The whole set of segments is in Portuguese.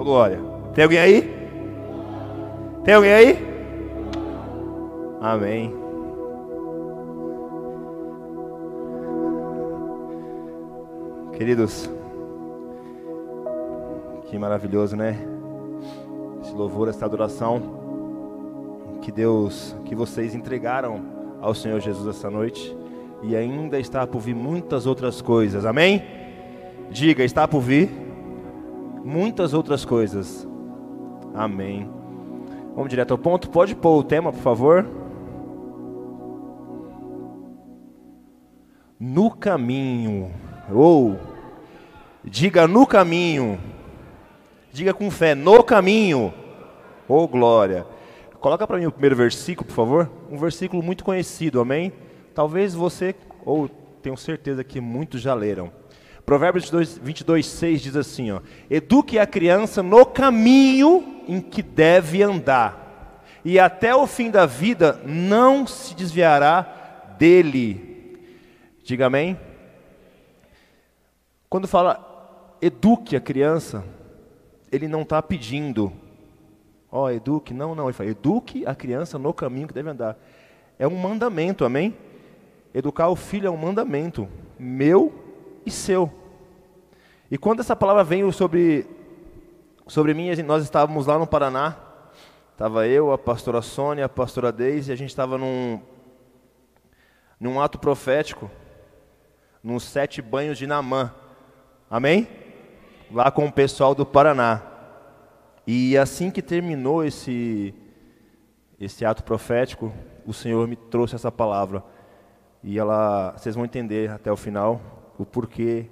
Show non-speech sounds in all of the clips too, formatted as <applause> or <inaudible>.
Ô glória. Tem alguém aí? Tem alguém aí? Amém. Queridos, que maravilhoso, né? Esse louvor, essa adoração que Deus, que vocês entregaram ao Senhor Jesus essa noite e ainda está por vir muitas outras coisas. Amém? Diga, está por vir muitas outras coisas. Amém. Vamos direto ao ponto. Pode pôr o tema, por favor? No caminho. Ou diga no caminho. Diga com fé, no caminho. Oh glória. Coloca para mim o primeiro versículo, por favor. Um versículo muito conhecido, amém? Talvez você, ou tenho certeza que muitos já leram. Provérbios 22, 22 6 diz assim: ó, Eduque a criança no caminho em que deve andar, e até o fim da vida não se desviará dele. Diga amém. Quando fala eduque a criança, ele não está pedindo, ó, oh, eduque, não, não, ele fala, eduque a criança no caminho que deve andar. É um mandamento, amém? Educar o filho é um mandamento, meu e seu. E quando essa palavra veio sobre, sobre mim, nós estávamos lá no Paraná, estava eu, a pastora Sônia, a pastora Deise, e a gente estava num, num ato profético, nos sete banhos de Namã, amém? Lá com o pessoal do Paraná. E assim que terminou esse, esse ato profético, o Senhor me trouxe essa palavra. E ela, vocês vão entender até o final o porquê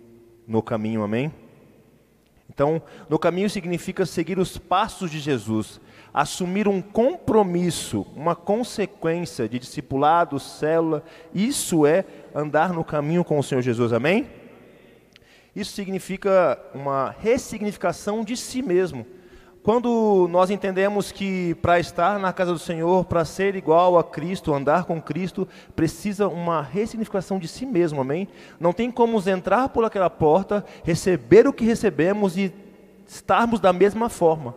no caminho, amém? Então, no caminho significa seguir os passos de Jesus, assumir um compromisso, uma consequência de discipulado, célula, isso é andar no caminho com o Senhor Jesus, amém? Isso significa uma ressignificação de si mesmo. Quando nós entendemos que para estar na casa do Senhor, para ser igual a Cristo, andar com Cristo, precisa uma ressignificação de si mesmo, amém? Não tem como entrar por aquela porta, receber o que recebemos e estarmos da mesma forma.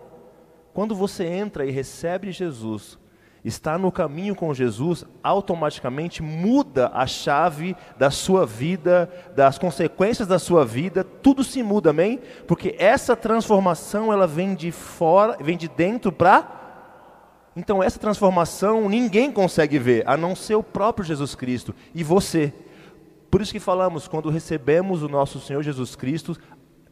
Quando você entra e recebe Jesus, está no caminho com Jesus, automaticamente muda a chave da sua vida, das consequências da sua vida, tudo se muda, amém? Porque essa transformação ela vem de fora, vem de dentro para então essa transformação ninguém consegue ver, a não ser o próprio Jesus Cristo e você. Por isso que falamos, quando recebemos o nosso Senhor Jesus Cristo,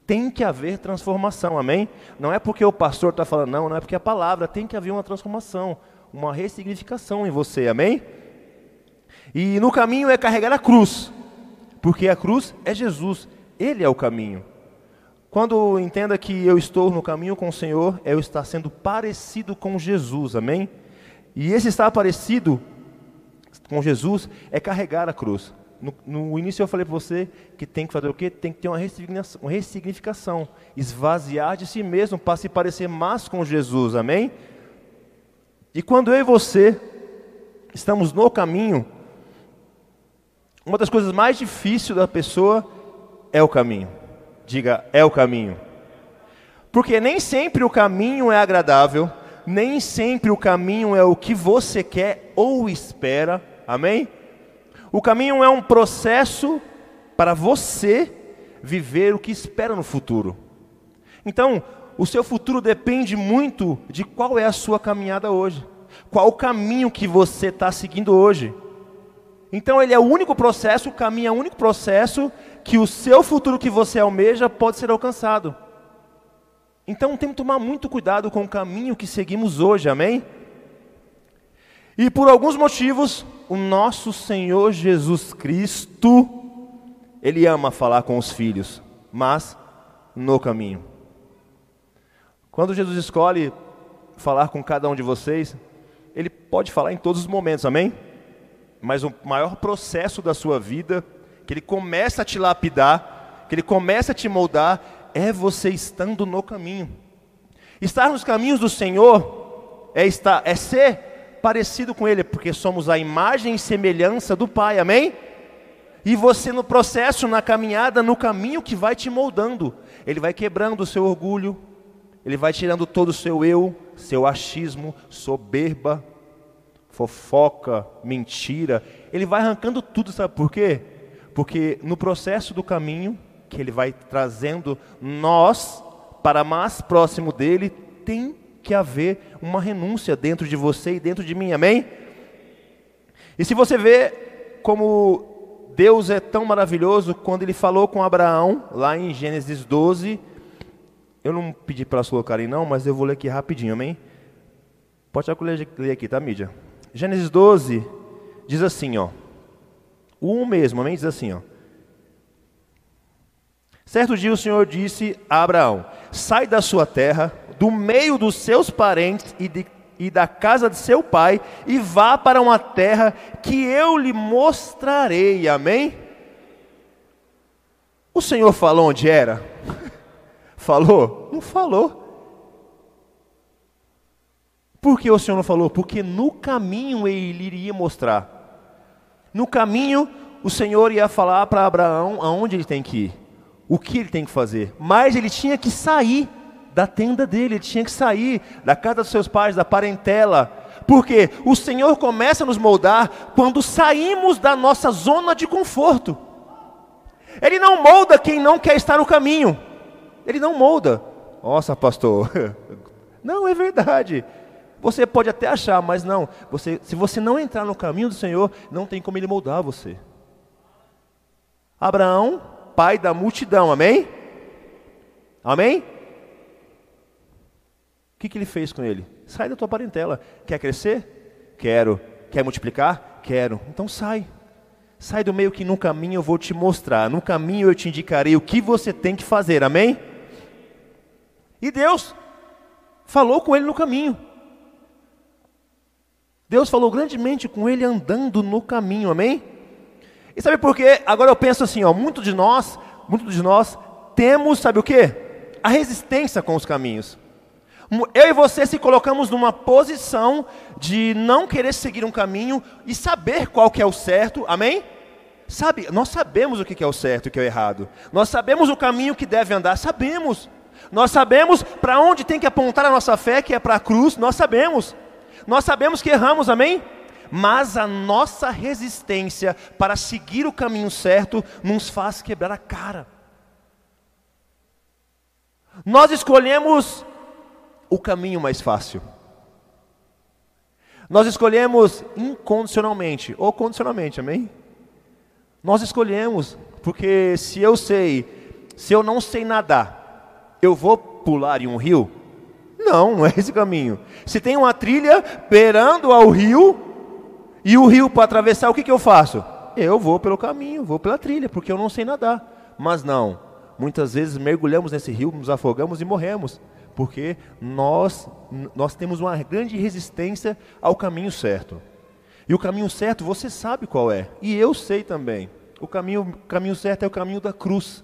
tem que haver transformação, amém? Não é porque o pastor está falando, não, não é porque a palavra, tem que haver uma transformação uma ressignificação em você, amém? E no caminho é carregar a cruz, porque a cruz é Jesus, Ele é o caminho. Quando entenda que eu estou no caminho com o Senhor, é eu estar sendo parecido com Jesus, amém? E esse estar parecido com Jesus é carregar a cruz. No, no início eu falei para você que tem que fazer o quê? Tem que ter uma ressignificação, uma ressignificação esvaziar de si mesmo para se parecer mais com Jesus, amém? E quando eu e você estamos no caminho, uma das coisas mais difíceis da pessoa é o caminho. Diga, é o caminho. Porque nem sempre o caminho é agradável, nem sempre o caminho é o que você quer ou espera. Amém? O caminho é um processo para você viver o que espera no futuro. Então, o seu futuro depende muito de qual é a sua caminhada hoje, qual o caminho que você está seguindo hoje. Então ele é o único processo, o caminho é o único processo que o seu futuro que você almeja pode ser alcançado. Então temos que tomar muito cuidado com o caminho que seguimos hoje, amém? E por alguns motivos, o nosso Senhor Jesus Cristo, Ele ama falar com os filhos, mas no caminho. Quando Jesus escolhe falar com cada um de vocês, Ele pode falar em todos os momentos, amém? Mas o maior processo da sua vida, que Ele começa a te lapidar, que Ele começa a te moldar, é você estando no caminho. Estar nos caminhos do Senhor é, estar, é ser parecido com Ele, porque somos a imagem e semelhança do Pai, amém? E você no processo, na caminhada, no caminho que vai te moldando, Ele vai quebrando o seu orgulho, Ele vai tirando todo o seu eu, seu achismo, soberba, fofoca, mentira. Ele vai arrancando tudo, sabe por quê? Porque no processo do caminho, que ele vai trazendo nós para mais próximo dele, tem que haver uma renúncia dentro de você e dentro de mim, amém? E se você vê como Deus é tão maravilhoso, quando ele falou com Abraão, lá em Gênesis 12, eu não pedi para elas colocarem não, mas eu vou ler aqui rapidinho, amém? Pode ler aqui, tá, mídia? Gênesis 12 diz assim, ó. O um mesmo, amém? Diz assim, ó. Certo dia o Senhor disse a Abraão: Sai da sua terra, do meio dos seus parentes e, de, e da casa de seu pai, e vá para uma terra que eu lhe mostrarei. Amém? O Senhor falou onde era? <laughs> falou? Não falou. Por que o Senhor não falou? Porque no caminho ele iria mostrar. No caminho, o Senhor ia falar para Abraão aonde ele tem que ir, o que ele tem que fazer. Mas ele tinha que sair da tenda dele, ele tinha que sair da casa dos seus pais, da parentela. Porque o Senhor começa a nos moldar quando saímos da nossa zona de conforto. Ele não molda quem não quer estar no caminho. Ele não molda. Nossa, pastor. <laughs> Não, é verdade. Você pode até achar, mas não. Você, se você não entrar no caminho do Senhor, não tem como Ele moldar você. Abraão, pai da multidão, amém? Amém? O que, que ele fez com ele? Sai da tua parentela. Quer crescer? Quero. Quer multiplicar? Quero. Então sai. Sai do meio que no caminho eu vou te mostrar. No caminho eu te indicarei o que você tem que fazer. Amém? E Deus falou com ele no caminho. Deus falou grandemente com ele andando no caminho, amém? E sabe por quê? Agora eu penso assim, ó, muito de nós, muito de nós temos, sabe o quê? A resistência com os caminhos. Eu e você se colocamos numa posição de não querer seguir um caminho e saber qual que é o certo, amém? Sabe, nós sabemos o que é o certo e o que é o errado. Nós sabemos o caminho que deve andar, sabemos. Nós sabemos para onde tem que apontar a nossa fé, que é para a cruz, nós sabemos. Nós sabemos que erramos, amém? Mas a nossa resistência para seguir o caminho certo nos faz quebrar a cara. Nós escolhemos o caminho mais fácil. Nós escolhemos incondicionalmente ou condicionalmente, amém? Nós escolhemos, porque se eu sei, se eu não sei nadar, eu vou pular em um rio? Não, não é esse caminho. Se tem uma trilha beirando ao rio, e o rio para atravessar, o que, que eu faço? Eu vou pelo caminho, vou pela trilha, porque eu não sei nadar. Mas não, muitas vezes mergulhamos nesse rio, nos afogamos e morremos, porque nós, nós temos uma grande resistência ao caminho certo. E o caminho certo você sabe qual é, e eu sei também. O caminho, caminho certo é o caminho da cruz.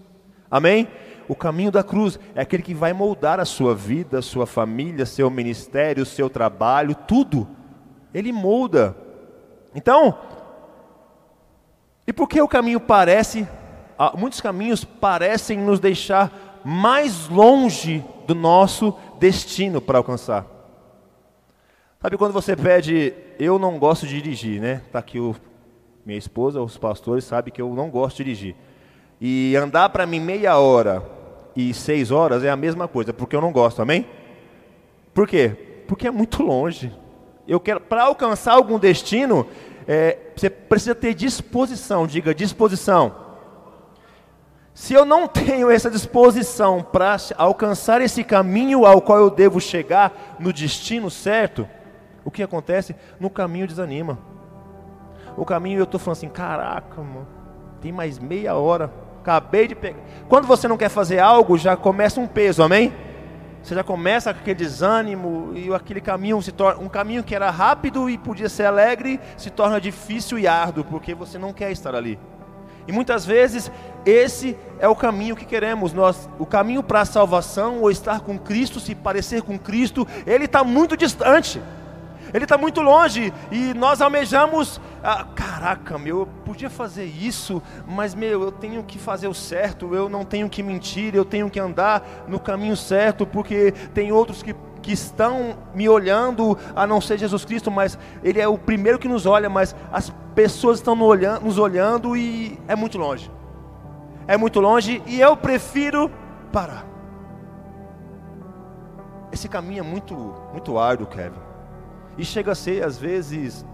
Amém? O caminho da cruz é aquele que vai moldar a sua vida, a sua família, seu ministério, seu trabalho, tudo. Ele molda. Então, e por que o caminho parece, ah, muitos caminhos parecem nos deixar mais longe do nosso destino para alcançar? Sabe quando você pede, eu não gosto de dirigir, né? Está aqui o, minha esposa, os pastores sabem que eu não gosto de dirigir. E andar para mim meia hora e seis horas é a mesma coisa, porque eu não gosto, amém? Por quê? Porque é muito longe. Eu quero, para alcançar algum destino, é, você precisa ter disposição, diga disposição. Se eu não tenho essa disposição para alcançar esse caminho ao qual eu devo chegar no destino certo, o que acontece? No caminho desanima. O caminho eu estou falando assim, caraca, mano, tem mais meia hora acabei de pegar. Quando você não quer fazer algo, já começa um peso, amém? Você já começa com aquele desânimo e aquele caminho se torna um caminho que era rápido e podia ser alegre, se torna difícil e árduo, porque você não quer estar ali. E muitas vezes esse é o caminho que queremos. Nós, o caminho para a salvação ou estar com Cristo, se parecer com Cristo, ele está muito distante. Ele está muito longe e nós almejamos ah, caraca, meu, eu podia fazer isso, mas meu, eu tenho que fazer o certo, eu não tenho que mentir, eu tenho que andar no caminho certo, porque tem outros que que estão me olhando, a não ser Jesus Cristo, mas Ele é o primeiro que nos olha, mas as pessoas estão nos olhando e é muito longe. É muito longe e eu prefiro parar. Esse caminho é muito, muito árduo, Kevin. E chega a ser, às vezes,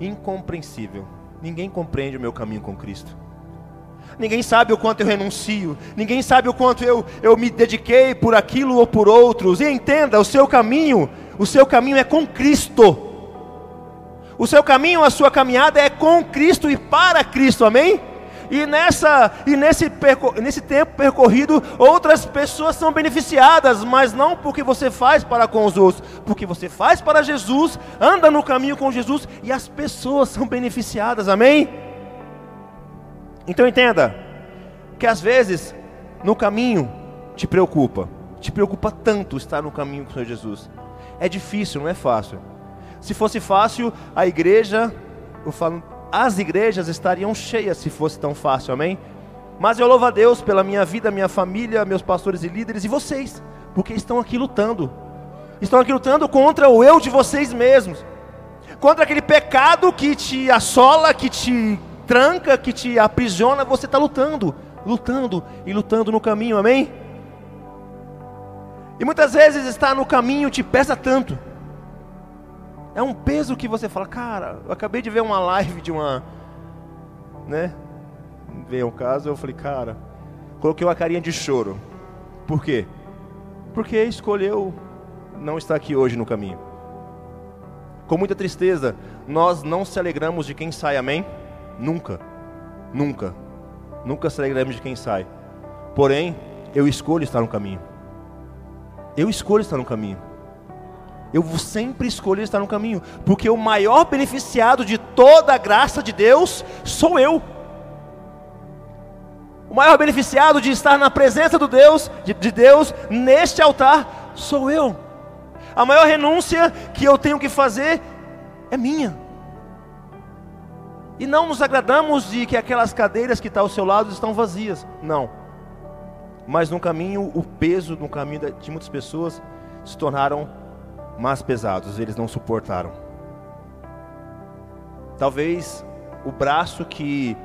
incompreensível. Ninguém compreende o meu caminho com Cristo. Ninguém sabe o quanto eu renuncio. Ninguém sabe o quanto eu, eu me dediquei por aquilo ou por outros. E entenda, o seu caminho, o seu caminho é com Cristo. O seu caminho, a sua caminhada é com Cristo e para Cristo, amém? E, nessa, e nesse, nesse tempo percorrido, outras pessoas são beneficiadas, mas não porque você faz para com os outros, porque você faz para Jesus, anda no caminho com Jesus e as pessoas são beneficiadas, amém? Então entenda que às vezes no caminho te preocupa, te preocupa tanto estar no caminho com o Senhor Jesus. É difícil, não é fácil. Se fosse fácil, a igreja, eu falo, as igrejas estariam cheias se fosse tão fácil, amém? Mas eu louvo a Deus pela minha vida, minha família, meus pastores e líderes e vocês, porque estão aqui lutando. Estão aqui lutando contra o eu de vocês mesmos. Contra aquele pecado que te assola, que te tranca, que te aprisiona, você está lutando, lutando e lutando no caminho, amém? E muitas vezes estar no caminho te pesa tanto. É um peso que você fala, cara, eu acabei de ver uma live de uma, né? Veio um caso, eu falei, cara, coloquei uma carinha de choro. Por quê? Porque escolheu não estar aqui hoje no caminho. Com muita tristeza, nós não se alegramos de quem sai, amém? Nunca, nunca, nunca se alegramos de quem sai. Porém, eu escolho estar no caminho. Eu escolho estar no caminho. Eu sempre escolho estar no caminho, porque o maior beneficiado de toda a graça de Deus sou eu. O maior beneficiado de estar na presença do Deus, de, de Deus neste altar sou eu. A maior renúncia que eu tenho que fazer é minha. E não nos agradamos de que aquelas cadeiras que estão ao seu lado estão vazias. Não. Mas no caminho, o peso no caminho de muitas pessoas se tornaram mais pesados, eles não suportaram. Talvez o braço que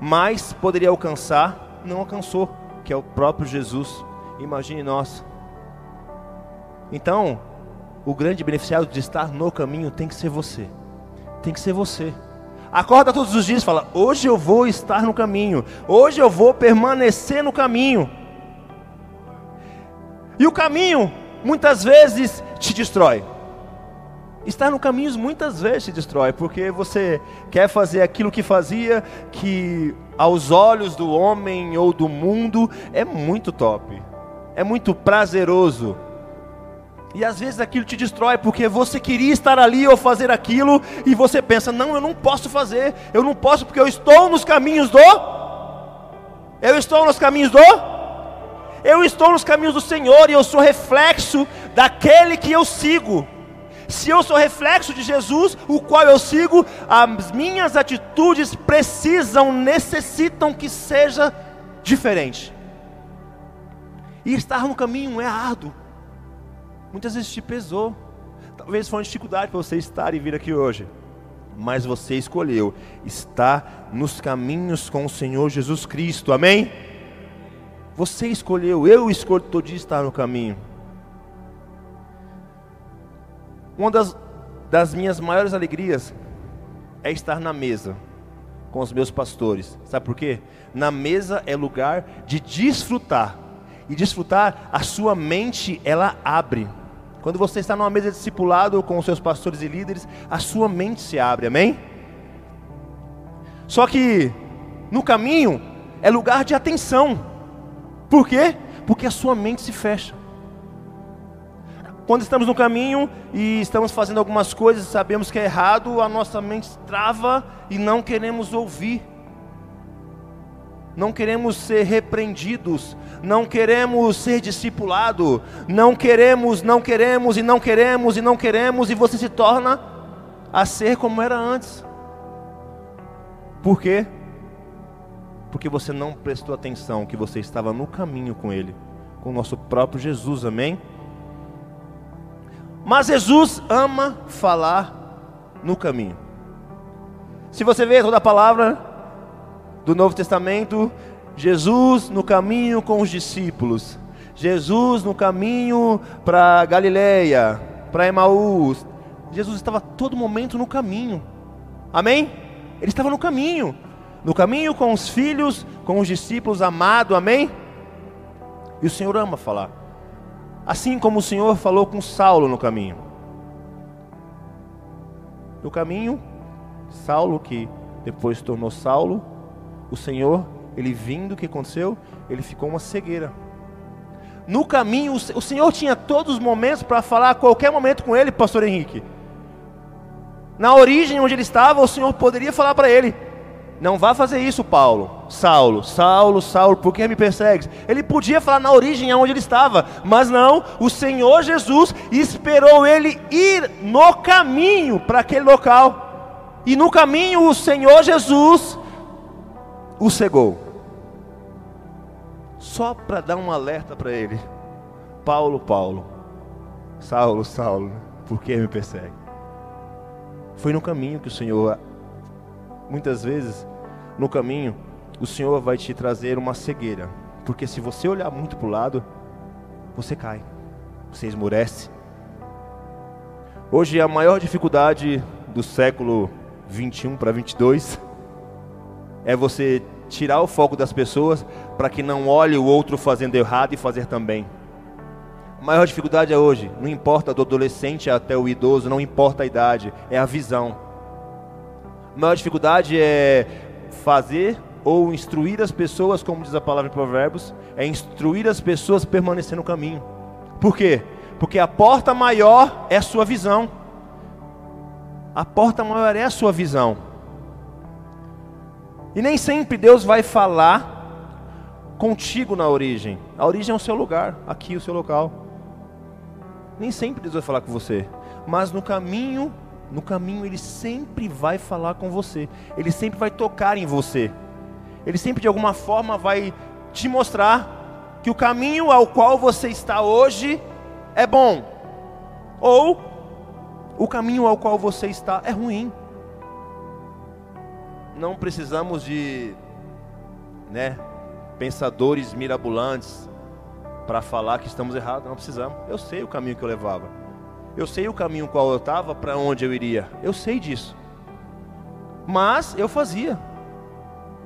mais poderia alcançar, não alcançou, que é o próprio Jesus. Imagine nós. Então, o grande beneficiado de estar no caminho tem que ser você. Tem que ser você. Acorda todos os dias e fala: Hoje eu vou estar no caminho. Hoje eu vou permanecer no caminho. E o caminho, muitas vezes, te destrói. Estar no caminho muitas vezes te destrói, porque você quer fazer aquilo que fazia, que aos olhos do homem ou do mundo é muito top, é muito prazeroso e às vezes aquilo te destrói porque você queria estar ali ou fazer aquilo e você pensa: "Não, eu não posso fazer. Eu não posso porque eu estou nos caminhos do Eu estou nos caminhos do Eu estou nos caminhos do Senhor e eu sou reflexo daquele que eu sigo. Se eu sou reflexo de Jesus, o qual eu sigo, as minhas atitudes precisam, necessitam que seja diferente. E estar no caminho é árduo. Muitas vezes te pesou. Talvez foi uma dificuldade para você estar e vir aqui hoje. Mas você escolheu estar nos caminhos com o Senhor Jesus Cristo. Amém? Você escolheu, eu escolho todo dia estar no caminho. Uma das, das minhas maiores alegrias é estar na mesa com os meus pastores. Sabe por quê? Na mesa é lugar de desfrutar. E desfrutar, a sua mente, ela abre. Quando você está numa mesa discipulado com os seus pastores e líderes, a sua mente se abre, amém? Só que no caminho é lugar de atenção. Por quê? Porque a sua mente se fecha. Quando estamos no caminho e estamos fazendo algumas coisas sabemos que é errado, a nossa mente trava e não queremos ouvir não queremos ser repreendidos, não queremos ser discipulado, não queremos, não queremos e não queremos e não queremos, e você se torna a ser como era antes. Por quê? Porque você não prestou atenção que você estava no caminho com Ele, com o nosso próprio Jesus, amém? Mas Jesus ama falar no caminho. Se você vê toda a palavra do Novo Testamento, Jesus no caminho com os discípulos, Jesus no caminho para Galileia, para Emaús. Jesus estava todo momento no caminho. Amém? Ele estava no caminho. No caminho com os filhos, com os discípulos amados, amém? E o Senhor ama falar. Assim como o Senhor falou com Saulo no caminho. No caminho, Saulo, que depois tornou Saulo, o Senhor, ele vindo, o que aconteceu? Ele ficou uma cegueira. No caminho, o Senhor tinha todos os momentos para falar a qualquer momento com ele, pastor Henrique. Na origem onde ele estava, o Senhor poderia falar para ele: Não vá fazer isso, Paulo. Saulo, Saulo, Saulo, por que me persegues? Ele podia falar na origem onde ele estava, mas não, o Senhor Jesus esperou ele ir no caminho para aquele local. E no caminho o Senhor Jesus o cegou só para dar um alerta para ele: Paulo, Paulo, Saulo, Saulo, por que me persegue? Foi no caminho que o Senhor, muitas vezes, no caminho, o Senhor vai te trazer uma cegueira, porque se você olhar muito para o lado, você cai, você esmurece. Hoje a maior dificuldade do século 21 para 22 é você tirar o foco das pessoas para que não olhe o outro fazendo errado e fazer também. A maior dificuldade é hoje, não importa do adolescente até o idoso, não importa a idade, é a visão. Maior dificuldade é fazer ou instruir as pessoas, como diz a palavra em Provérbios, é instruir as pessoas a permanecer no caminho. Por quê? Porque a porta maior é a sua visão. A porta maior é a sua visão. E nem sempre Deus vai falar contigo na origem. A origem é o seu lugar, aqui o seu local. Nem sempre Deus vai falar com você, mas no caminho, no caminho ele sempre vai falar com você. Ele sempre vai tocar em você. Ele sempre de alguma forma vai te mostrar que o caminho ao qual você está hoje é bom. Ou o caminho ao qual você está é ruim não precisamos de né, pensadores mirabolantes para falar que estamos errados, não precisamos. Eu sei o caminho que eu levava. Eu sei o caminho qual eu estava, para onde eu iria. Eu sei disso. Mas eu fazia.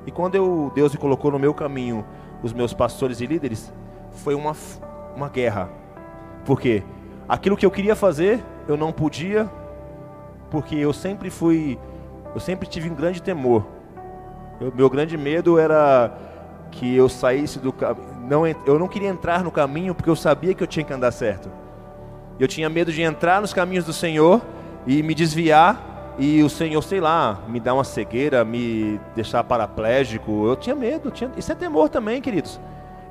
E quando eu, Deus me colocou no meu caminho os meus pastores e líderes, foi uma, uma guerra. Porque aquilo que eu queria fazer, eu não podia, porque eu sempre fui eu sempre tive um grande temor. O meu grande medo era que eu saísse do não eu não queria entrar no caminho porque eu sabia que eu tinha que andar certo. Eu tinha medo de entrar nos caminhos do Senhor e me desviar e o Senhor, sei lá, me dar uma cegueira, me deixar paraplégico. Eu tinha medo, tinha... isso é temor também, queridos.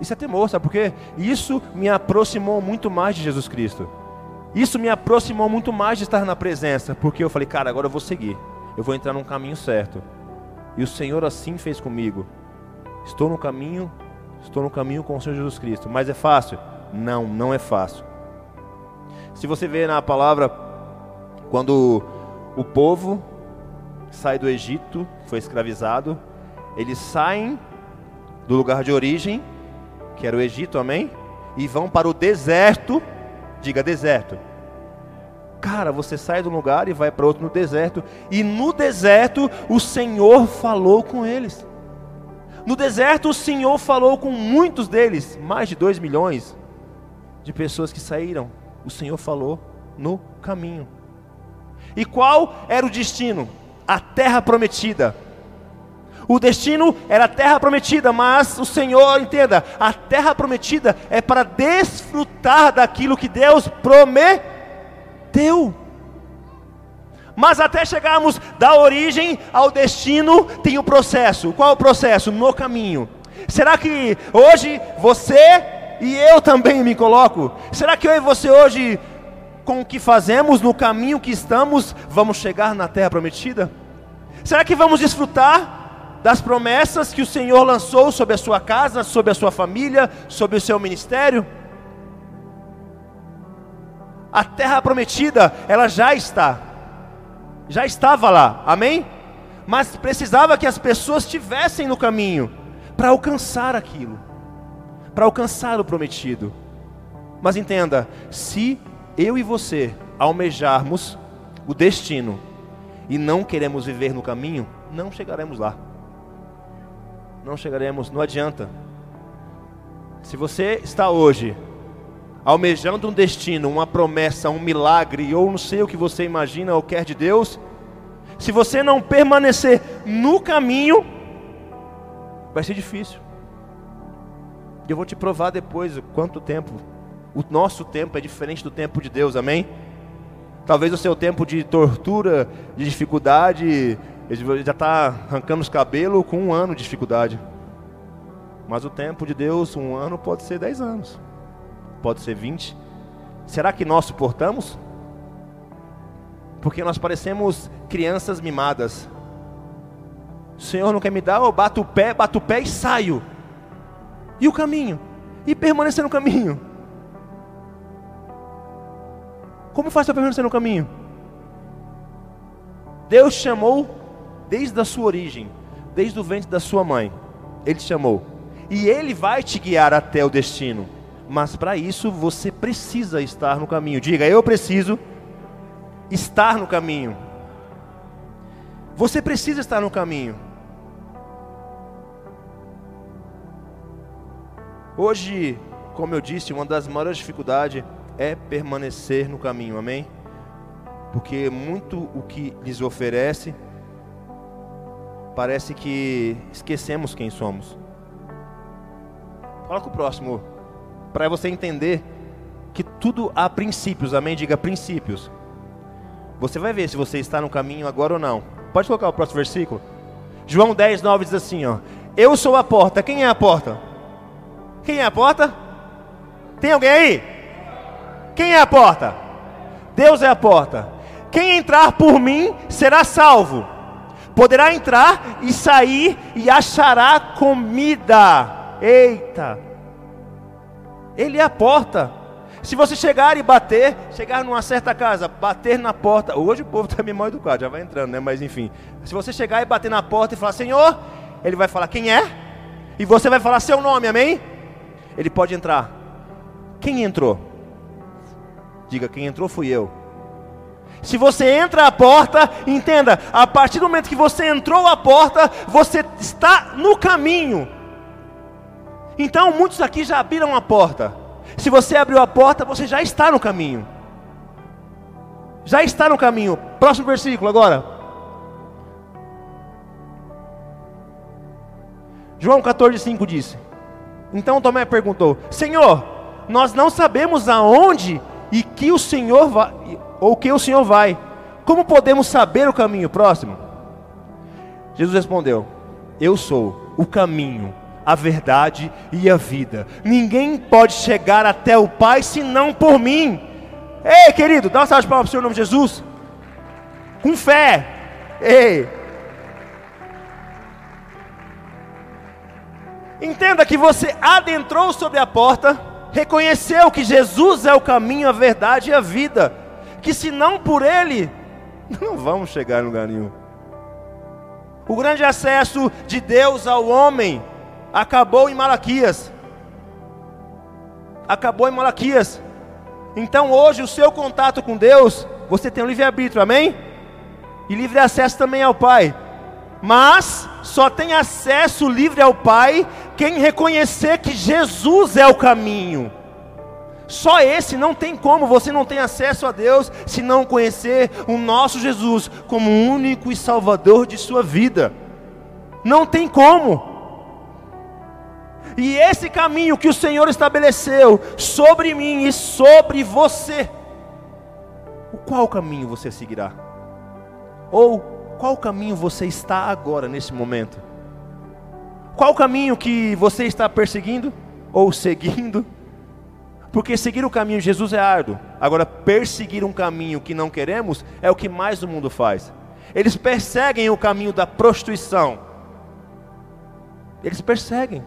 Isso é temor, sabe por quê? Isso me aproximou muito mais de Jesus Cristo. Isso me aproximou muito mais de estar na presença, porque eu falei, cara, agora eu vou seguir eu vou entrar num caminho certo. E o Senhor assim fez comigo. Estou no caminho, estou no caminho com o Senhor Jesus Cristo. Mas é fácil? Não, não é fácil. Se você vê na palavra, quando o povo sai do Egito, foi escravizado, eles saem do lugar de origem, que era o Egito, amém? E vão para o deserto, diga deserto Cara, você sai de um lugar e vai para outro no deserto, e no deserto o Senhor falou com eles. No deserto o Senhor falou com muitos deles, mais de dois milhões de pessoas que saíram. O Senhor falou no caminho. E qual era o destino? A terra prometida. O destino era a terra prometida, mas o Senhor, entenda, a terra prometida é para desfrutar daquilo que Deus prometeu teu. Mas até chegarmos da origem ao destino, tem o um processo. Qual o processo? No caminho. Será que hoje você e eu também me coloco? Será que eu e você hoje, com o que fazemos, no caminho que estamos, vamos chegar na terra prometida? Será que vamos desfrutar das promessas que o Senhor lançou sobre a sua casa, sobre a sua família, sobre o seu ministério? A terra prometida, ela já está, já estava lá, amém? Mas precisava que as pessoas estivessem no caminho para alcançar aquilo, para alcançar o prometido. Mas entenda, se eu e você almejarmos o destino e não queremos viver no caminho, não chegaremos lá. Não chegaremos, não adianta. Se você está hoje almejando um destino, uma promessa, um milagre, ou não sei o que você imagina ou quer de Deus, se você não permanecer no caminho, vai ser difícil. E eu vou te provar depois quanto tempo. O nosso tempo é diferente do tempo de Deus, amém? Talvez o seu tempo de tortura, de dificuldade, já está arrancando os cabelos com um ano de dificuldade. Mas o tempo de Deus, um ano pode ser dez anos, pode ser vinte. Será que nós suportamos? Porque nós parecemos crianças mimadas. O Senhor não quer me dar, eu bato o pé, bato o pé e saio. E o caminho? E permanecer no caminho? Como faz para permanecer no caminho? Deus chamou desde a sua origem, desde o ventre da sua mãe. Ele te chamou. E Ele vai te guiar até o destino. Mas para isso você precisa estar no caminho. Diga, eu preciso estar no caminho. Você precisa estar no caminho. Hoje, como eu disse, uma das maiores dificuldades é permanecer no caminho, amém? Porque muito o que lhes oferece, parece que esquecemos quem somos. Fala com o próximo, para você entender que tudo há princípios, amém? Diga princípios. Você vai ver se você está no caminho agora ou não. Pode colocar o próximo versículo? João 10, 9 diz assim: ó, Eu sou a porta. Quem é a porta? Quem é a porta? Tem alguém aí? Quem é a porta? Deus é a porta. Quem entrar por mim será salvo. Poderá entrar e sair e achará comida. Eita! Ele é a porta. Se você chegar e bater, chegar numa certa casa, bater na porta. Hoje o povo está meio mal educado, já vai entrando, né? Mas enfim. Se você chegar e bater na porta e falar, Senhor, ele vai falar, quem é? E você vai falar seu nome, amém? Ele pode entrar. Quem entrou? Diga, quem entrou fui eu. Se você entra a porta, entenda, a partir do momento que você entrou a porta, você está no caminho. Então, muitos aqui já abriram a porta. Se você abriu a porta, você já está no caminho. Já está no caminho. Próximo versículo agora. João 14,5 disse: Então Tomé perguntou: Senhor, nós não sabemos aonde e que o Senhor vai, ou que o Senhor vai. Como podemos saber o caminho próximo? Jesus respondeu: Eu sou o caminho, a verdade e a vida. Ninguém pode chegar até o Pai senão por mim. Ei, querido, dá uma salva de palmas para o Senhor em nome de Jesus. Com fé. Ei. Entenda que você adentrou sobre a porta reconheceu que Jesus é o caminho, a verdade e a vida, que se não por Ele, <laughs> não vamos chegar em lugar nenhum. O grande acesso de Deus ao homem acabou em Malaquias. Acabou em Malaquias. Então hoje o seu contato com Deus, você tem um livre-arbítrio, amém? E livre acesso também ao Pai. Mas só tem acesso livre ao Pai quem reconhecer que Jesus é o caminho. Só esse não tem como, você não tem acesso a Deus se não conhecer o nosso Jesus como único e salvador de sua vida. Não tem como. E esse caminho que o Senhor estabeleceu sobre mim e sobre você, o qual caminho você seguirá? Ou qual caminho você está agora, nesse momento? Qual caminho que você está perseguindo ou seguindo? Porque seguir o caminho de Jesus é árduo. Agora, perseguir um caminho que não queremos é o que mais o mundo faz. Eles perseguem o caminho da prostituição. Eles perseguem.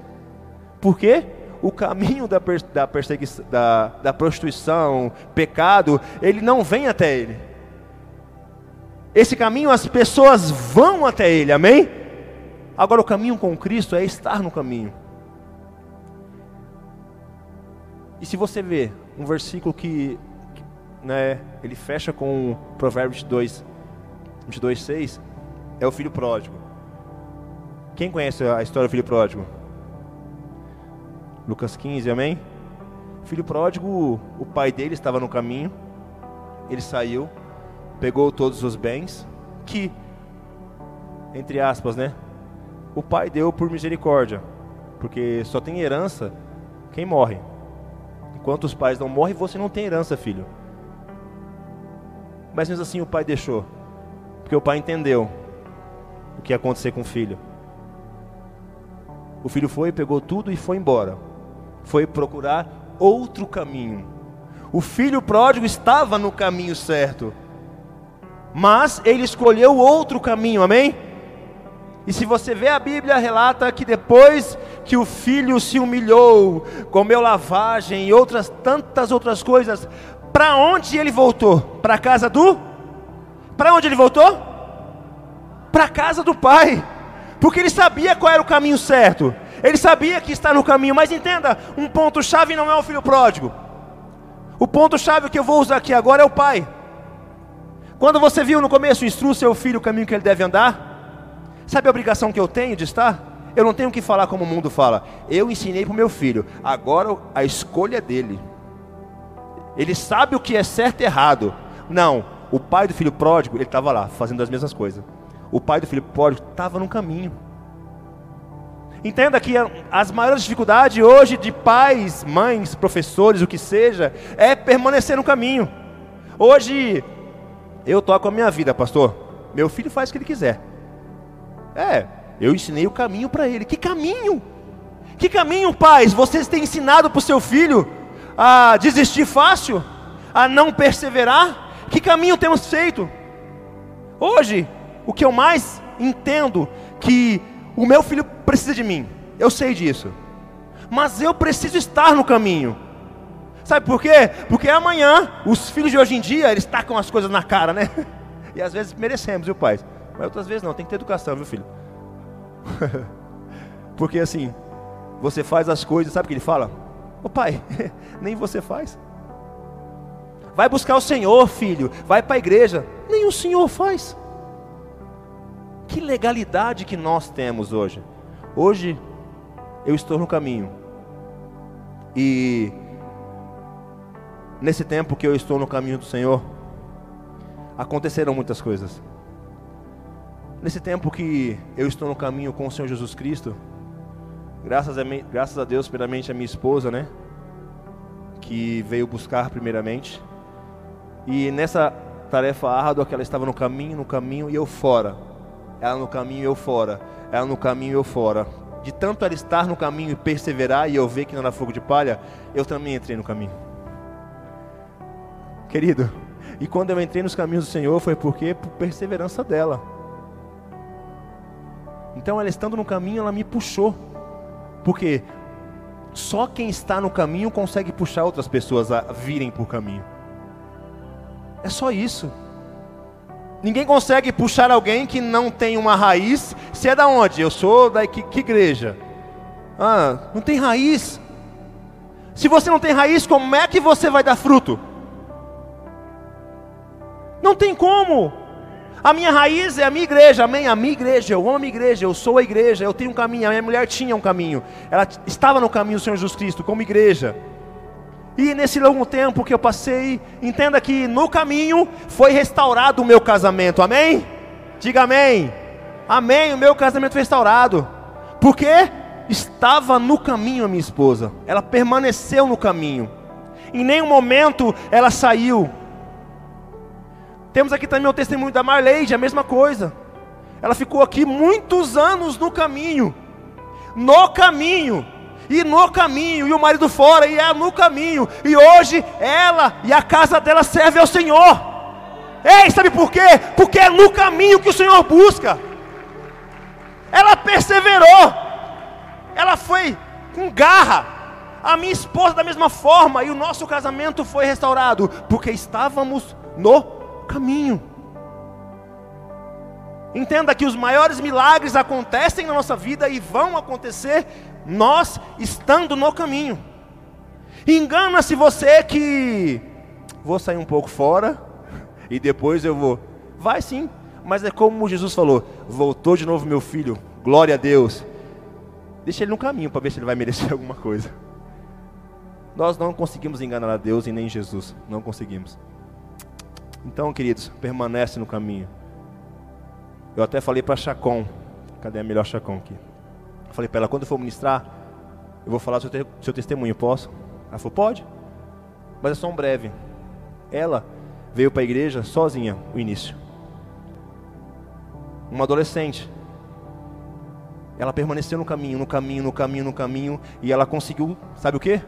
Por quê? O caminho da, da perseguição, da, da prostituição, pecado, ele não vem até ele. Esse caminho as pessoas vão até ele, amém? Agora o caminho com Cristo é estar no caminho. E se você vê um versículo que, que né, ele fecha com Provérbios 22, 22, 6, é o filho pródigo. Quem conhece a história do filho pródigo? Lucas 15, amém? Filho pródigo, o pai dele estava no caminho, ele saiu, pegou todos os bens, que, entre aspas, né? O pai deu por misericórdia, porque só tem herança quem morre. Enquanto os pais não morrem, você não tem herança, filho. Mas mesmo assim o pai deixou. Porque o pai entendeu o que ia acontecer com o filho. O filho foi, pegou tudo e foi embora. Foi procurar outro caminho. O filho pródigo estava no caminho certo. Mas ele escolheu outro caminho, amém? E se você vê a Bíblia, relata que depois que o filho se humilhou, comeu lavagem e outras tantas outras coisas, para onde ele voltou? Para a casa do? Para onde ele voltou? Para a casa do pai, porque ele sabia qual era o caminho certo. Ele sabia que está no caminho, mas entenda, um ponto chave não é o filho pródigo. O ponto chave que eu vou usar aqui agora é o pai. Quando você viu no começo, instrua seu filho o caminho que ele deve andar. Sabe a obrigação que eu tenho de estar? Eu não tenho que falar como o mundo fala. Eu ensinei para o meu filho. Agora a escolha é dele. Ele sabe o que é certo e errado. Não, o pai do filho pródigo, ele estava lá, fazendo as mesmas coisas. O pai do filho pródigo estava no caminho. Entenda que as maiores dificuldades hoje de pais, mães, professores, o que seja, é permanecer no caminho. Hoje, eu toco a minha vida, pastor. Meu filho faz o que ele quiser. É, eu ensinei o caminho para ele. Que caminho? Que caminho, pais? Vocês têm ensinado para o seu filho a desistir fácil? A não perseverar? Que caminho temos feito? Hoje, o que eu mais entendo que o meu filho precisa de mim. Eu sei disso. Mas eu preciso estar no caminho. Sabe por quê? Porque amanhã, os filhos de hoje em dia, eles tacam as coisas na cara, né? <laughs> E às vezes merecemos, viu, pai? Mas outras vezes não, tem que ter educação, viu, filho? <laughs> Porque assim, você faz as coisas, sabe o que ele fala? Ô pai, <laughs> nem você faz. Vai buscar o Senhor, filho. Vai para a igreja. Nem o Senhor faz. Que legalidade que nós temos hoje. Hoje eu estou no caminho. E nesse tempo que eu estou no caminho do Senhor, aconteceram muitas coisas. Nesse tempo que eu estou no caminho com o Senhor Jesus Cristo, graças a, graças a Deus, primeiramente a minha esposa, né? Que veio buscar primeiramente. E nessa tarefa árdua que ela estava no caminho, no caminho e eu fora. Ela no caminho e eu fora. Ela no caminho e eu fora. De tanto ela estar no caminho e perseverar e eu ver que não era fogo de palha, eu também entrei no caminho. Querido, e quando eu entrei nos caminhos do Senhor foi porque por perseverança dela. Então, ela estando no caminho, ela me puxou. Porque só quem está no caminho consegue puxar outras pessoas a virem por caminho. É só isso. Ninguém consegue puxar alguém que não tem uma raiz. Se é da onde? Eu sou da que, que igreja? Ah, não tem raiz. Se você não tem raiz, como é que você vai dar fruto? Não tem como. A minha raiz é a minha igreja, amém? A minha igreja, eu amo a minha igreja, eu sou a igreja, eu tenho um caminho. A minha mulher tinha um caminho, ela estava no caminho do Senhor Jesus Cristo, como igreja. E nesse longo tempo que eu passei, entenda que no caminho foi restaurado o meu casamento, amém? Diga amém. Amém, o meu casamento foi restaurado. Porque estava no caminho a minha esposa. Ela permaneceu no caminho. Em nenhum momento ela saiu. Temos aqui também o testemunho da Marleide, a mesma coisa. Ela ficou aqui muitos anos no caminho. No caminho. E no caminho, e o marido fora, e ela no caminho. E hoje ela e a casa dela serve ao Senhor. Ei, sabe por quê? Porque é no caminho que o Senhor busca. Ela perseverou. ela foi com garra. A minha esposa da mesma forma, e o nosso casamento foi restaurado, porque estávamos no caminho. Entenda que os maiores milagres acontecem na nossa vida e vão acontecer nós estando no caminho. Engana-se você que vou sair um pouco fora <laughs> e depois eu vou. Vai sim, mas é como Jesus falou: voltou de novo meu filho, glória a Deus. Deixa ele no caminho para ver se ele vai merecer <laughs> alguma coisa. Nós não conseguimos enganar a Deus e nem Jesus, não conseguimos. Então, queridos, permanece no caminho. Eu até falei para Chacon, cadê a melhor Chacon aqui? falei para ela, quando eu for ministrar, eu vou falar seu, te seu testemunho, posso? Ela falou, pode, mas é só um breve. Ela veio para a igreja sozinha, o início. Uma adolescente. Ela permaneceu no caminho, no caminho, no caminho, no caminho, e ela conseguiu, sabe o que?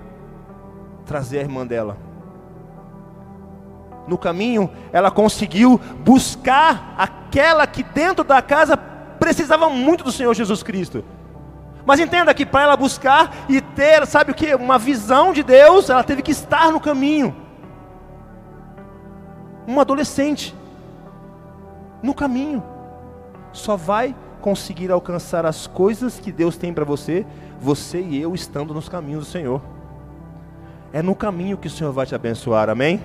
Trazer a irmã dela. No caminho, ela conseguiu buscar aquela que dentro da casa precisava muito do Senhor Jesus Cristo. Mas entenda que para ela buscar e ter, sabe o que? Uma visão de Deus, ela teve que estar no caminho. Um adolescente, no caminho, só vai conseguir alcançar as coisas que Deus tem para você, você e eu estando nos caminhos do Senhor. É no caminho que o Senhor vai te abençoar, amém?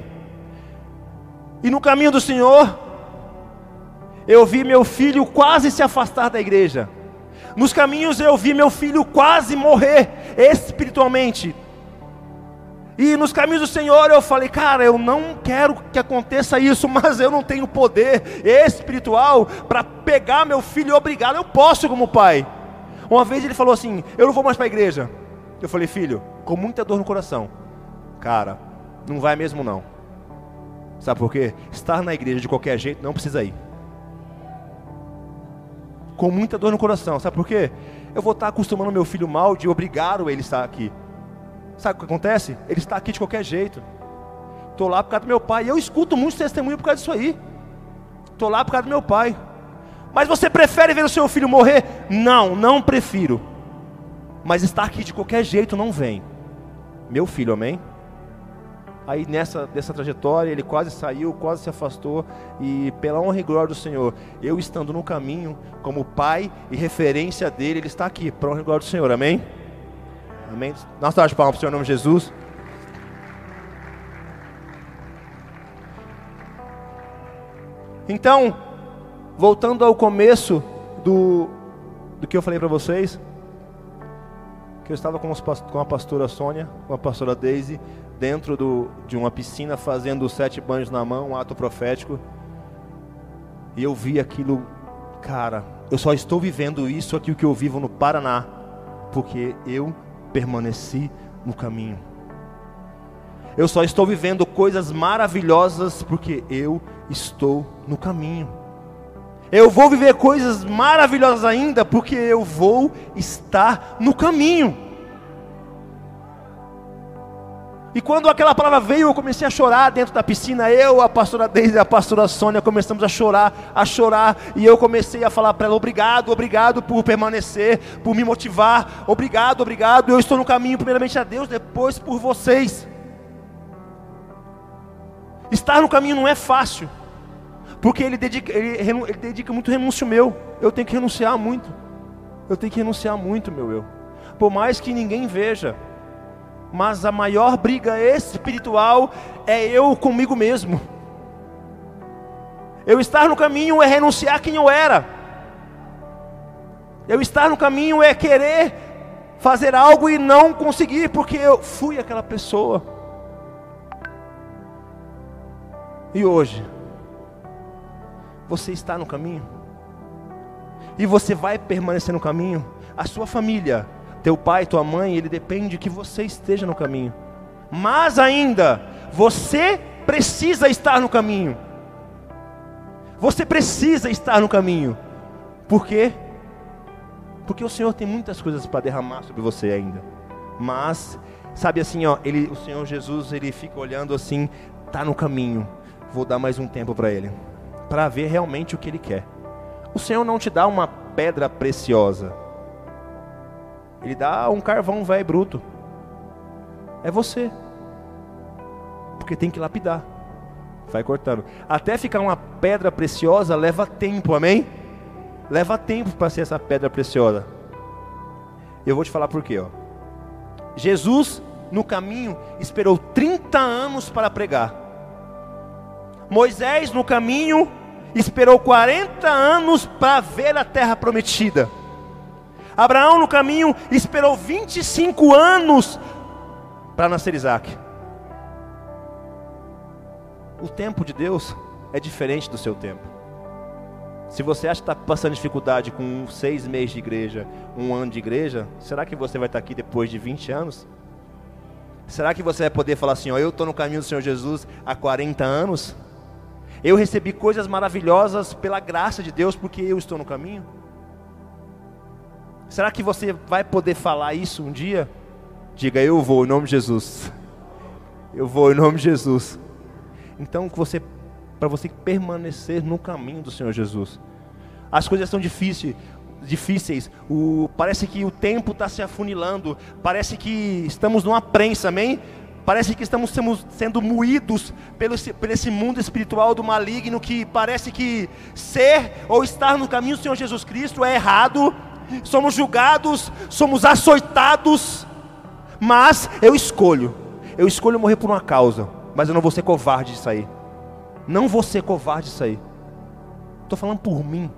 E no caminho do Senhor, eu vi meu filho quase se afastar da igreja. Nos caminhos eu vi meu filho quase morrer espiritualmente. E nos caminhos do Senhor eu falei, cara, eu não quero que aconteça isso, <laughs> mas eu não tenho poder espiritual para pegar meu filho obrigado. Eu posso como pai. Uma vez ele falou assim: Eu não vou mais para a igreja. Eu falei, filho, com muita dor no coração, cara, não vai mesmo não. Sabe por quê? Estar na igreja de qualquer jeito não precisa ir com muita dor no coração. Sabe por quê? Eu vou estar acostumando meu filho mal de obrigar ele a estar aqui. Sabe o que acontece? Ele está aqui de qualquer jeito. Estou lá por causa do meu pai. E eu escuto muitos testemunhos por causa disso aí. Estou lá por causa do meu pai. Mas você prefere ver o seu filho morrer? Não, não prefiro. Mas estar aqui de qualquer jeito não vem. Meu filho, amém? Aí nessa dessa trajetória ele quase saiu, quase se afastou e pela honra e glória do Senhor, eu estando no caminho como pai e referência dele, ele está aqui, para honra e glória do Senhor. Amém? Amém. Nós de palmas para o Senhor em nome de Jesus. Então, voltando ao começo do, do que eu falei para vocês, que eu estava com, com a pastora Sônia, com a pastora Daisy, dentro do, de uma piscina fazendo sete banhos na mão, um ato profético. E eu vi aquilo, cara, eu só estou vivendo isso aqui o que eu vivo no Paraná, porque eu permaneci no caminho. Eu só estou vivendo coisas maravilhosas porque eu estou no caminho. Eu vou viver coisas maravilhosas ainda porque eu vou estar no caminho. E quando aquela palavra veio, eu comecei a chorar dentro da piscina. Eu, a pastora Deise e a pastora Sônia começamos a chorar, a chorar. E eu comecei a falar para ela: obrigado, obrigado por permanecer, por me motivar. Obrigado, obrigado. Eu estou no caminho, primeiramente a Deus, depois por vocês. Estar no caminho não é fácil, porque ele dedica, ele, ele dedica muito renúncio meu. Eu tenho que renunciar muito. Eu tenho que renunciar muito, meu eu. Por mais que ninguém veja mas a maior briga espiritual é eu comigo mesmo. Eu estar no caminho é renunciar quem eu era. Eu estar no caminho é querer fazer algo e não conseguir, porque eu fui aquela pessoa. E hoje, você está no caminho, e você vai permanecer no caminho, a sua família teu pai, tua mãe, ele depende que você esteja no caminho. Mas ainda, você precisa estar no caminho. Você precisa estar no caminho. Por quê? Porque o Senhor tem muitas coisas para derramar sobre você ainda. Mas, sabe assim, ó, ele, o Senhor Jesus, ele fica olhando assim, tá no caminho. Vou dar mais um tempo para ele, para ver realmente o que ele quer. O Senhor não te dá uma pedra preciosa. Ele dá um carvão velho bruto. É você. Porque tem que lapidar. Vai cortando. Até ficar uma pedra preciosa leva tempo, amém? Leva tempo para ser essa pedra preciosa. Eu vou te falar por quê, ó. Jesus, no caminho, esperou 30 anos para pregar. Moisés, no caminho, esperou 40 anos para ver a terra prometida. Abraão, no caminho, esperou 25 anos para nascer Isaac. O tempo de Deus é diferente do seu tempo. Se você acha que está passando dificuldade com seis meses de igreja, um ano de igreja, será que você vai estar aqui depois de 20 anos? Será que você vai poder falar assim, ó, eu estou no caminho do Senhor Jesus há 40 anos? Eu recebi coisas maravilhosas pela graça de Deus porque eu estou no caminho? Será que você vai poder falar isso um dia? Diga, eu vou em nome de Jesus. Eu vou em nome de Jesus. Então, você, para você permanecer no caminho do Senhor Jesus. As coisas são difíceis, difíceis. O, parece que o tempo está se afunilando. Parece que estamos numa prensa, amém? Parece que estamos sendo moídos pelo, pelo esse mundo espiritual do maligno que parece que ser ou estar no caminho do Senhor Jesus Cristo é errado. Somos julgados, somos açoitados. Mas eu escolho. Eu escolho morrer por uma causa mas eu não vou ser covarde disso aí. Não vou ser covarde disso aí. Estou falando por mim,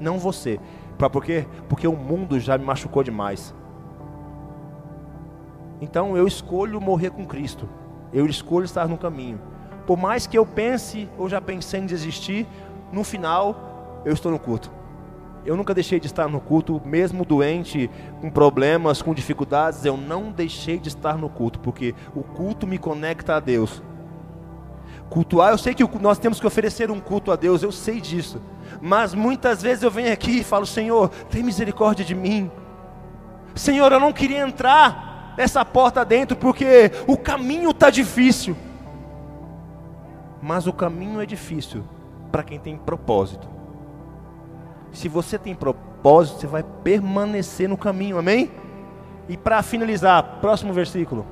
não você. Para por quê? Porque o mundo já me machucou demais. Então eu escolho morrer com Cristo. Eu escolho estar no caminho. Por mais que eu pense ou já pensei em desistir, no final eu estou no culto. Eu nunca deixei de estar no culto, mesmo doente, com problemas, com dificuldades, eu não deixei de estar no culto, porque o culto me conecta a Deus. Cultuar, eu sei que nós temos que oferecer um culto a Deus, eu sei disso. Mas muitas vezes eu venho aqui e falo: Senhor, tem misericórdia de mim. Senhor, eu não queria entrar nessa porta dentro porque o caminho está difícil. Mas o caminho é difícil para quem tem propósito. Se você tem propósito, você vai permanecer no caminho, amém? E para finalizar, próximo versículo.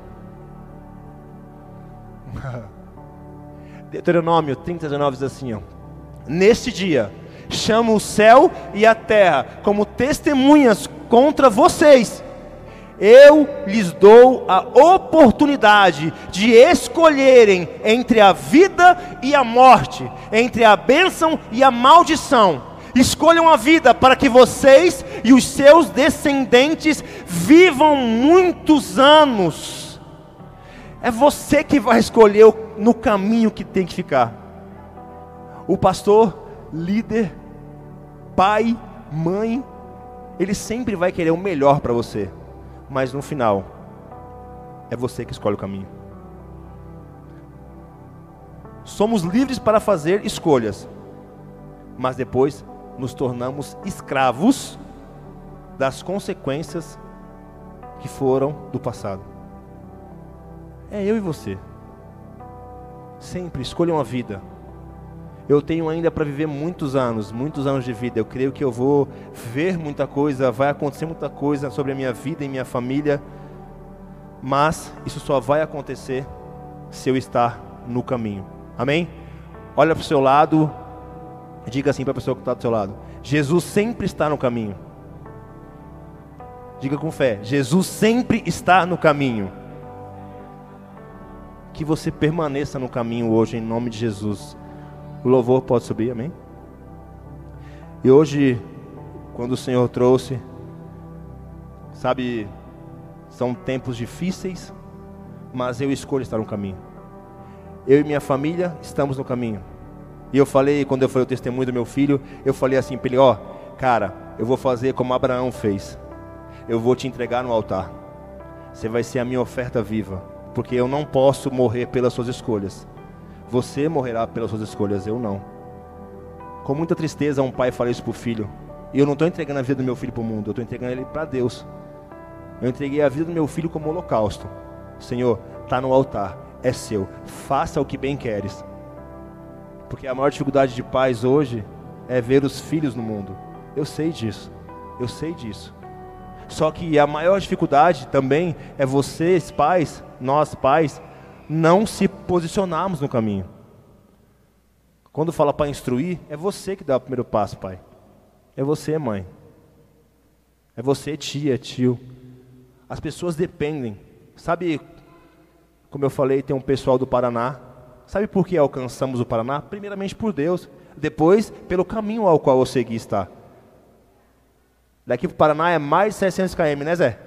<laughs> Deuteronômio 30, 19 diz assim: ó, Neste dia, chamo o céu e a terra como testemunhas contra vocês. Eu lhes dou a oportunidade de escolherem entre a vida e a morte, entre a bênção e a maldição Escolham a vida para que vocês e os seus descendentes vivam muitos anos. É você que vai escolher no caminho que tem que ficar. O pastor, líder, pai, mãe, ele sempre vai querer o melhor para você, mas no final, é você que escolhe o caminho. Somos livres para fazer escolhas, mas depois nos tornamos escravos das consequências que foram do passado. É eu e você. Sempre escolham a vida. Eu tenho ainda para viver muitos anos, muitos anos de vida. Eu creio que eu vou ver muita coisa, vai acontecer muita coisa sobre a minha vida e minha família. Mas isso só vai acontecer se eu estar no caminho. Amém? Olha para o seu lado, Diga assim para a pessoa que está do seu lado: Jesus sempre está no caminho. Diga com fé: Jesus sempre está no caminho. Que você permaneça no caminho hoje, em nome de Jesus. O louvor pode subir, amém? E hoje, quando o Senhor trouxe, sabe, são tempos difíceis, mas eu escolho estar no caminho. Eu e minha família estamos no caminho. E eu falei, quando eu falei o testemunho do meu filho, eu falei assim para ele: Ó, cara, eu vou fazer como Abraão fez. Eu vou te entregar no altar. Você vai ser a minha oferta viva. Porque eu não posso morrer pelas suas escolhas. Você morrerá pelas suas escolhas, eu não. Com muita tristeza, um pai fala isso para o filho. E eu não estou entregando a vida do meu filho para o mundo, eu estou entregando ele para Deus. Eu entreguei a vida do meu filho como holocausto. Senhor, está no altar, é seu. Faça o que bem queres. Porque a maior dificuldade de pais hoje é ver os filhos no mundo. Eu sei disso. Eu sei disso. Só que a maior dificuldade também é vocês, pais, nós pais, não se posicionarmos no caminho. Quando fala para instruir, é você que dá o primeiro passo, pai. É você, mãe. É você, tia, tio. As pessoas dependem. Sabe, como eu falei, tem um pessoal do Paraná. Sabe por que alcançamos o Paraná? Primeiramente por Deus. Depois, pelo caminho ao qual eu segui está. Daqui para o Paraná é mais de 700 km, né, Zé?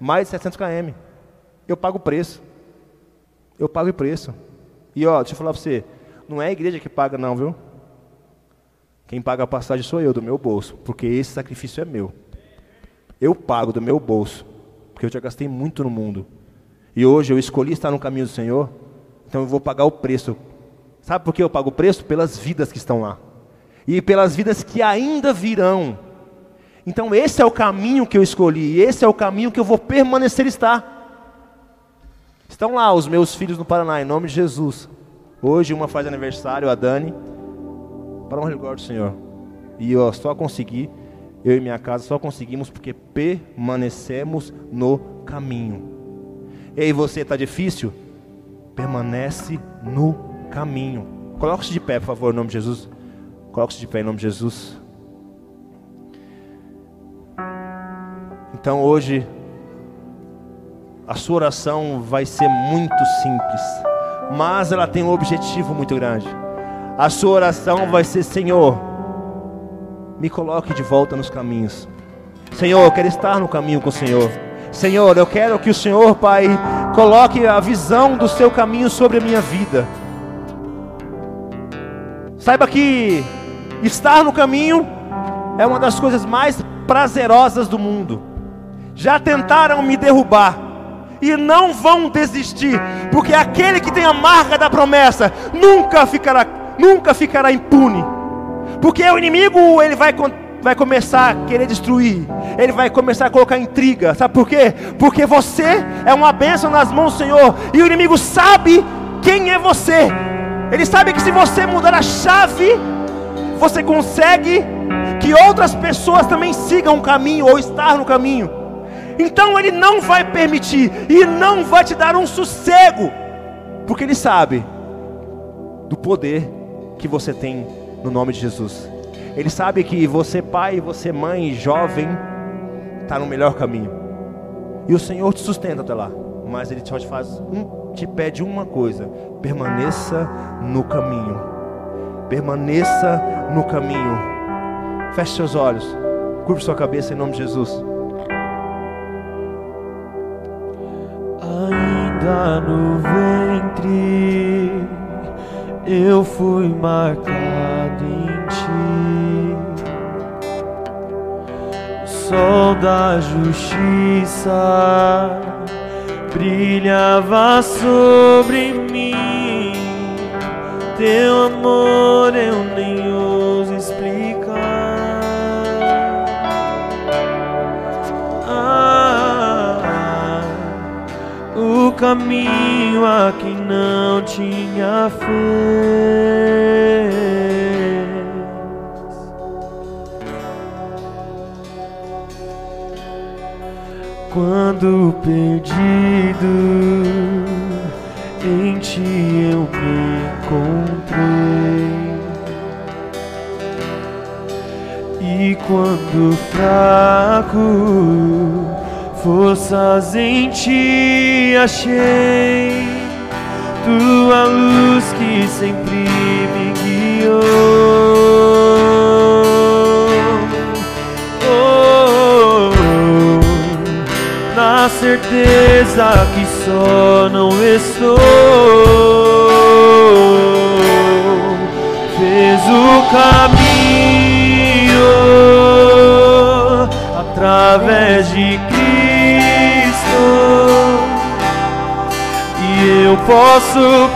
Mais de 700 km. Eu pago o preço. Eu pago o preço. E ó, deixa eu falar para você, não é a igreja que paga não, viu? Quem paga a passagem sou eu, do meu bolso, porque esse sacrifício é meu. Eu pago do meu bolso, porque eu já gastei muito no mundo. E hoje eu escolhi estar no caminho do Senhor, então eu vou pagar o preço. Sabe por que eu pago o preço? Pelas vidas que estão lá. E pelas vidas que ainda virão. Então esse é o caminho que eu escolhi, e esse é o caminho que eu vou permanecer estar. Estão lá os meus filhos no Paraná, em nome de Jesus. Hoje uma faz aniversário, a Dani. Para um glória do Senhor. E eu só consegui, eu e minha casa só conseguimos porque permanecemos no caminho. Ei, você está difícil? Permanece no caminho. Coloque-se de pé, por favor, em nome de Jesus. Coloque-se de pé em nome de Jesus. Então hoje a sua oração vai ser muito simples, mas ela tem um objetivo muito grande. A sua oração vai ser: Senhor, me coloque de volta nos caminhos. Senhor, eu quero estar no caminho com o Senhor. Senhor, eu quero que o Senhor, Pai, coloque a visão do seu caminho sobre a minha vida. Saiba que estar no caminho é uma das coisas mais prazerosas do mundo. Já tentaram me derrubar e não vão desistir, porque aquele que tem a marca da promessa nunca ficará, nunca ficará impune. Porque o inimigo ele vai vai começar a querer destruir, ele vai começar a colocar intriga, sabe por quê? Porque você é uma bênção nas mãos do Senhor, e o inimigo sabe quem é você, ele sabe que se você mudar a chave, você consegue que outras pessoas também sigam o caminho ou estar no caminho. Então ele não vai permitir e não vai te dar um sossego, porque ele sabe do poder que você tem no nome de Jesus. Ele sabe que você pai, você mãe, jovem, está no melhor caminho. E o Senhor te sustenta até lá. Mas Ele só te faz um, te pede uma coisa: permaneça no caminho. Permaneça no caminho. Feche seus olhos. Curve sua cabeça em nome de Jesus. Ainda no ventre eu fui marcado em ti. Sol da justiça brilhava sobre mim. Teu amor eu nem ouso explicar. Ah, o caminho a quem não tinha fé. Quando perdido em ti eu me encontrei. E quando fraco, forças em ti achei. Tua luz que sempre me guiou. Certeza que só não estou. Fez o caminho através de Cristo e eu posso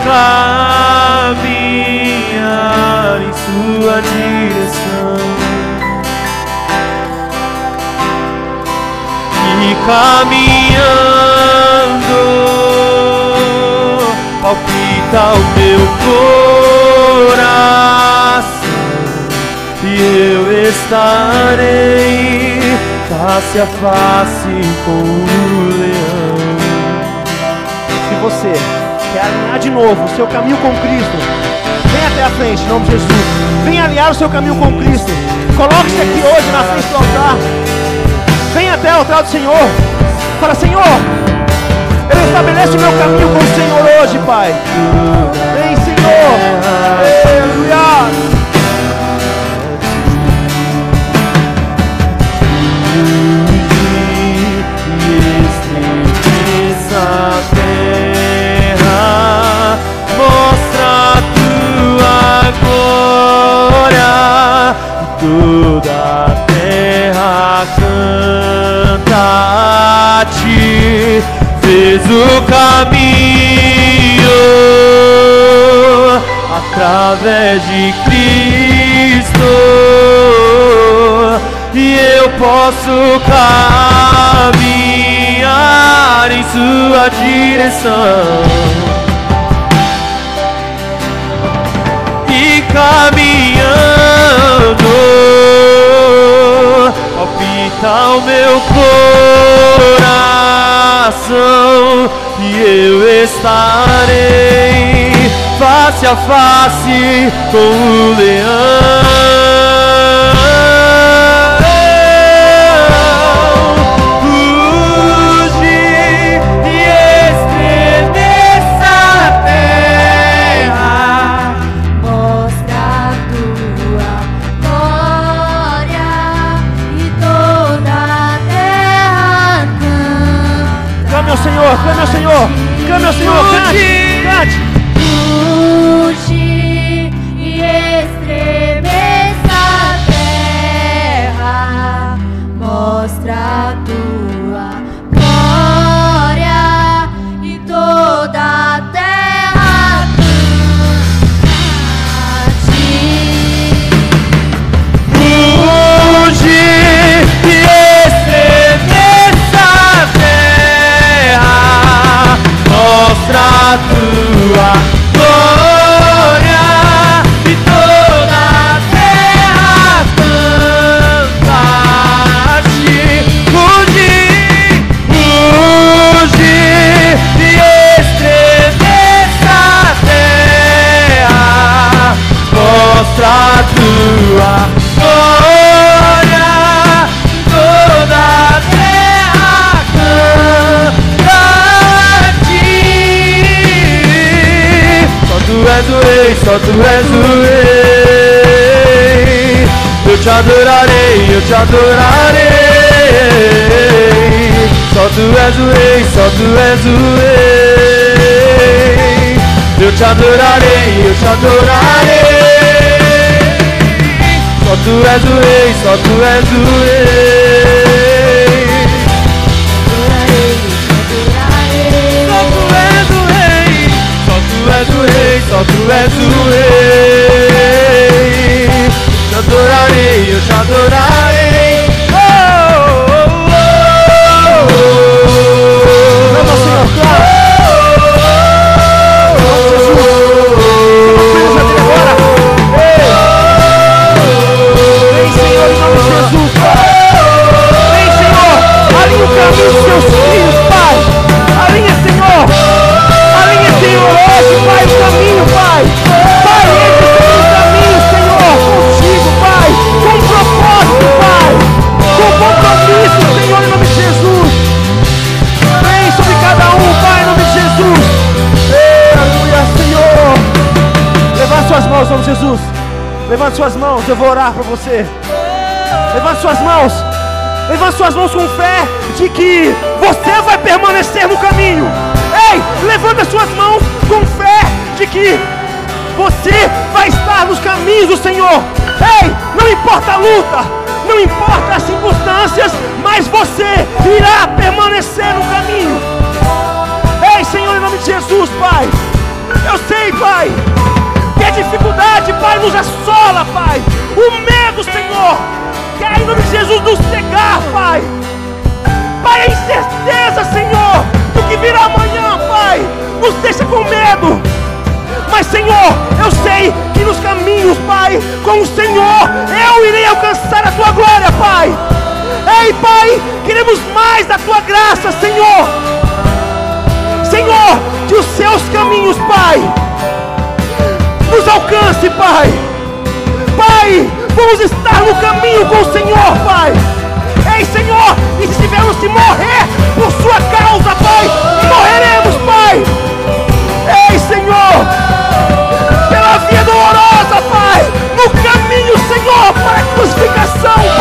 caminhar em Sua direção. Caminhando palpita o meu coração e eu estarei face a face com o leão. Se você quer alinhar de novo o seu caminho com Cristo, vem até a frente, em nome de Jesus. Vem alinhar o seu caminho com Cristo. Coloque-se aqui hoje na frente do altar. Vem até o altar do Senhor. Fala, Senhor, eu estabeleço o meu caminho com o Senhor hoje, Pai. Vem, Senhor. Aleluia. Posso caminhar em sua direção. E caminhando palpita o meu coração e eu estarei face a face com o leão. Senhor, clame ao Senhor, clame ao Senhor, só tu és o rei. Eu te adorarei, eu te adorarei. Só tu és o rei, só tu és o rei. Eu te adorarei, eu te adorarei. Só tu és o rei, só tu és o rei. Tu és o rei. Levante suas mãos, eu vou orar para você. Levante suas mãos. Levante suas mãos com fé de que você vai permanecer no caminho. Ei, levanta suas mãos com fé de que você vai estar nos caminhos do Senhor. Ei, não importa a luta, não importa as circunstâncias, mas você irá permanecer no caminho. Ei, Senhor, em nome de Jesus, Pai. Eu sei, Pai, dificuldade, Pai, nos assola, Pai. O medo, Senhor, quer em nome de Jesus nos cegar, Pai. Pai, a incerteza, Senhor, do que virá amanhã, Pai, nos deixa com medo. Mas, Senhor, eu sei que nos caminhos, Pai, com o Senhor, eu irei alcançar a tua glória, Pai. Ei, Pai, queremos mais da tua graça, Senhor. Senhor, que os seus caminhos, Pai, nos alcance, Pai. Pai, vamos estar no caminho com o Senhor, Pai. Ei, Senhor, e se tivermos que morrer por sua causa, Pai, morreremos, Pai. Ei, Senhor, pela via dolorosa, Pai, no caminho, Senhor, para a crucificação,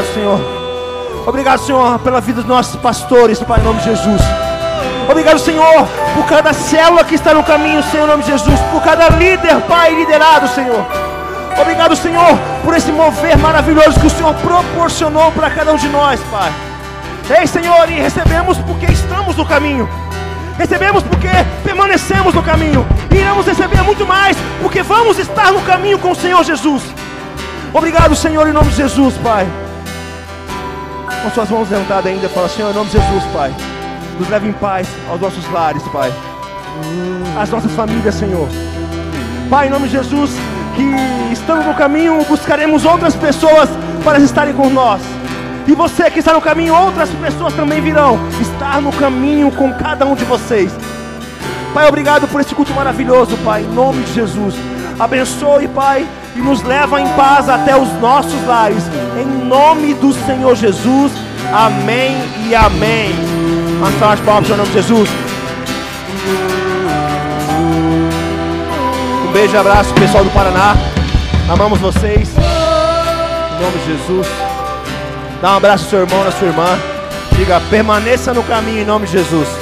obrigado, Senhor. Obrigado, Senhor, pela vida dos nossos pastores, Pai, em nome de Jesus. Obrigado, Senhor, por cada célula que está no caminho, Senhor, em nome de Jesus. Por cada líder, Pai, liderado, Senhor. Obrigado, Senhor, por esse mover maravilhoso que o Senhor proporcionou para cada um de nós, Pai. Ei, Senhor, e recebemos porque estamos no caminho. Recebemos porque permanecemos no caminho. E iremos receber muito mais porque vamos estar no caminho com o Senhor Jesus. Obrigado, Senhor, em nome de Jesus, Pai. Com suas mãos levantadas ainda, fala, Senhor, em nome de Jesus, Pai. Nos leve em paz aos nossos lares, Pai. As nossas famílias, Senhor. Pai, em nome de Jesus, que estando no caminho, buscaremos outras pessoas para estarem com nós. E você que está no caminho, outras pessoas também virão estar no caminho com cada um de vocês. Pai, obrigado por esse culto maravilhoso, Pai, em nome de Jesus. Abençoe, Pai, e nos leva em paz até os nossos lares. Em nome do Senhor Jesus. Amém e amém. Uma salva de palmas em nome de Jesus. Um beijo e abraço, pessoal do Paraná. Amamos vocês. Em nome de Jesus. Dá um abraço ao seu irmão, na sua irmã. Diga, permaneça no caminho em nome de Jesus.